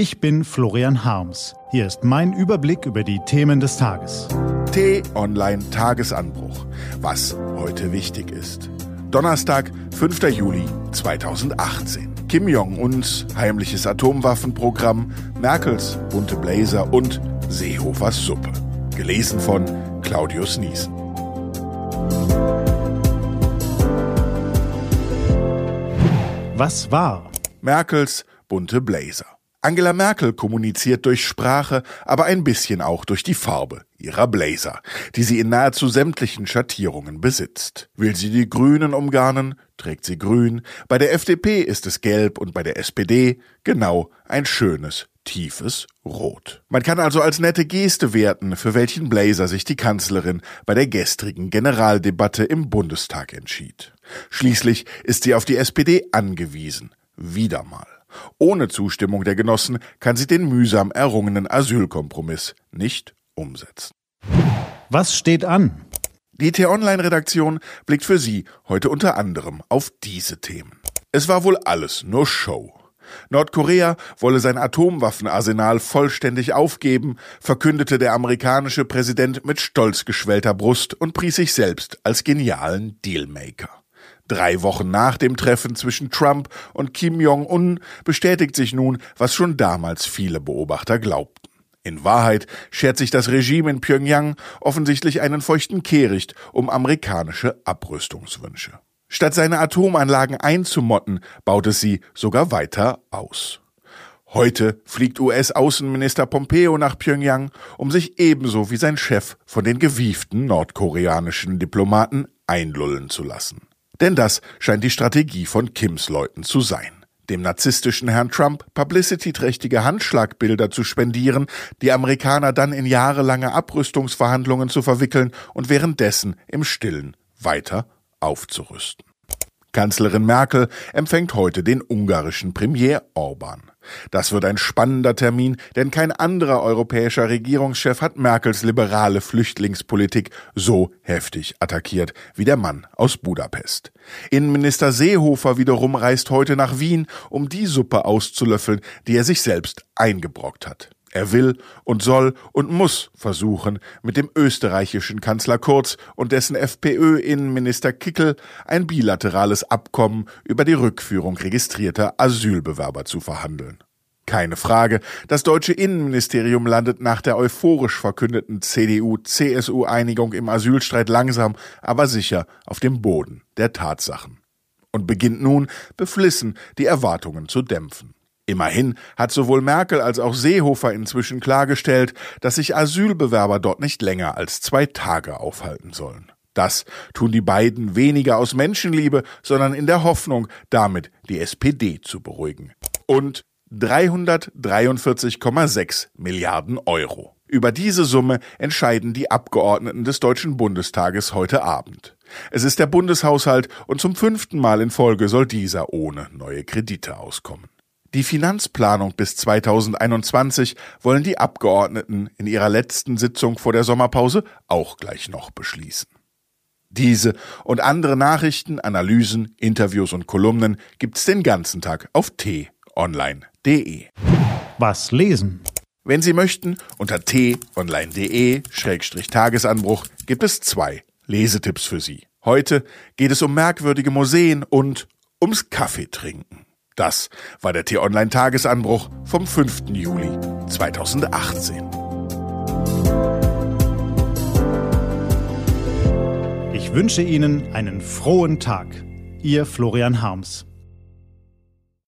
Ich bin Florian Harms. Hier ist mein Überblick über die Themen des Tages. T-Online Tagesanbruch. Was heute wichtig ist. Donnerstag, 5. Juli 2018. Kim Jong-uns heimliches Atomwaffenprogramm, Merkels bunte Blazer und Seehofers Suppe. Gelesen von Claudius Niesen. Was war? Merkels bunte Blazer. Angela Merkel kommuniziert durch Sprache, aber ein bisschen auch durch die Farbe ihrer Blazer, die sie in nahezu sämtlichen Schattierungen besitzt. Will sie die Grünen umgarnen, trägt sie grün, bei der FDP ist es gelb und bei der SPD genau ein schönes, tiefes Rot. Man kann also als nette Geste werten, für welchen Blazer sich die Kanzlerin bei der gestrigen Generaldebatte im Bundestag entschied. Schließlich ist sie auf die SPD angewiesen. Wieder mal. Ohne Zustimmung der Genossen kann sie den mühsam errungenen Asylkompromiss nicht umsetzen. Was steht an? Die T-Online-Redaktion blickt für Sie heute unter anderem auf diese Themen. Es war wohl alles nur Show. Nordkorea wolle sein Atomwaffenarsenal vollständig aufgeben, verkündete der amerikanische Präsident mit stolz geschwellter Brust und pries sich selbst als genialen Dealmaker. Drei Wochen nach dem Treffen zwischen Trump und Kim Jong-un bestätigt sich nun, was schon damals viele Beobachter glaubten. In Wahrheit schert sich das Regime in Pyongyang offensichtlich einen feuchten Kehricht um amerikanische Abrüstungswünsche. Statt seine Atomanlagen einzumotten, baut es sie sogar weiter aus. Heute fliegt US-Außenminister Pompeo nach Pyongyang, um sich ebenso wie sein Chef von den gewieften nordkoreanischen Diplomaten einlullen zu lassen. Denn das scheint die Strategie von Kims Leuten zu sein dem narzisstischen Herrn Trump publicity-trächtige Handschlagbilder zu spendieren, die Amerikaner dann in jahrelange Abrüstungsverhandlungen zu verwickeln und währenddessen im Stillen weiter aufzurüsten. Kanzlerin Merkel empfängt heute den ungarischen Premier Orban. Das wird ein spannender Termin, denn kein anderer europäischer Regierungschef hat Merkels liberale Flüchtlingspolitik so heftig attackiert wie der Mann aus Budapest. Innenminister Seehofer wiederum reist heute nach Wien, um die Suppe auszulöffeln, die er sich selbst eingebrockt hat. Er will und soll und muss versuchen, mit dem österreichischen Kanzler Kurz und dessen FPÖ-Innenminister Kickel ein bilaterales Abkommen über die Rückführung registrierter Asylbewerber zu verhandeln. Keine Frage, das deutsche Innenministerium landet nach der euphorisch verkündeten CDU-CSU-Einigung im Asylstreit langsam, aber sicher auf dem Boden der Tatsachen und beginnt nun beflissen die Erwartungen zu dämpfen. Immerhin hat sowohl Merkel als auch Seehofer inzwischen klargestellt, dass sich Asylbewerber dort nicht länger als zwei Tage aufhalten sollen. Das tun die beiden weniger aus Menschenliebe, sondern in der Hoffnung, damit die SPD zu beruhigen. Und 343,6 Milliarden Euro. Über diese Summe entscheiden die Abgeordneten des Deutschen Bundestages heute Abend. Es ist der Bundeshaushalt und zum fünften Mal in Folge soll dieser ohne neue Kredite auskommen. Die Finanzplanung bis 2021 wollen die Abgeordneten in ihrer letzten Sitzung vor der Sommerpause auch gleich noch beschließen. Diese und andere Nachrichten, Analysen, Interviews und Kolumnen gibt's den ganzen Tag auf t-online.de. Was lesen? Wenn Sie möchten, unter t-online.de-tagesanbruch gibt es zwei Lesetipps für Sie. Heute geht es um merkwürdige Museen und ums Kaffeetrinken. Das war der T-Online-Tagesanbruch vom 5. Juli 2018. Ich wünsche Ihnen einen frohen Tag. Ihr Florian Harms.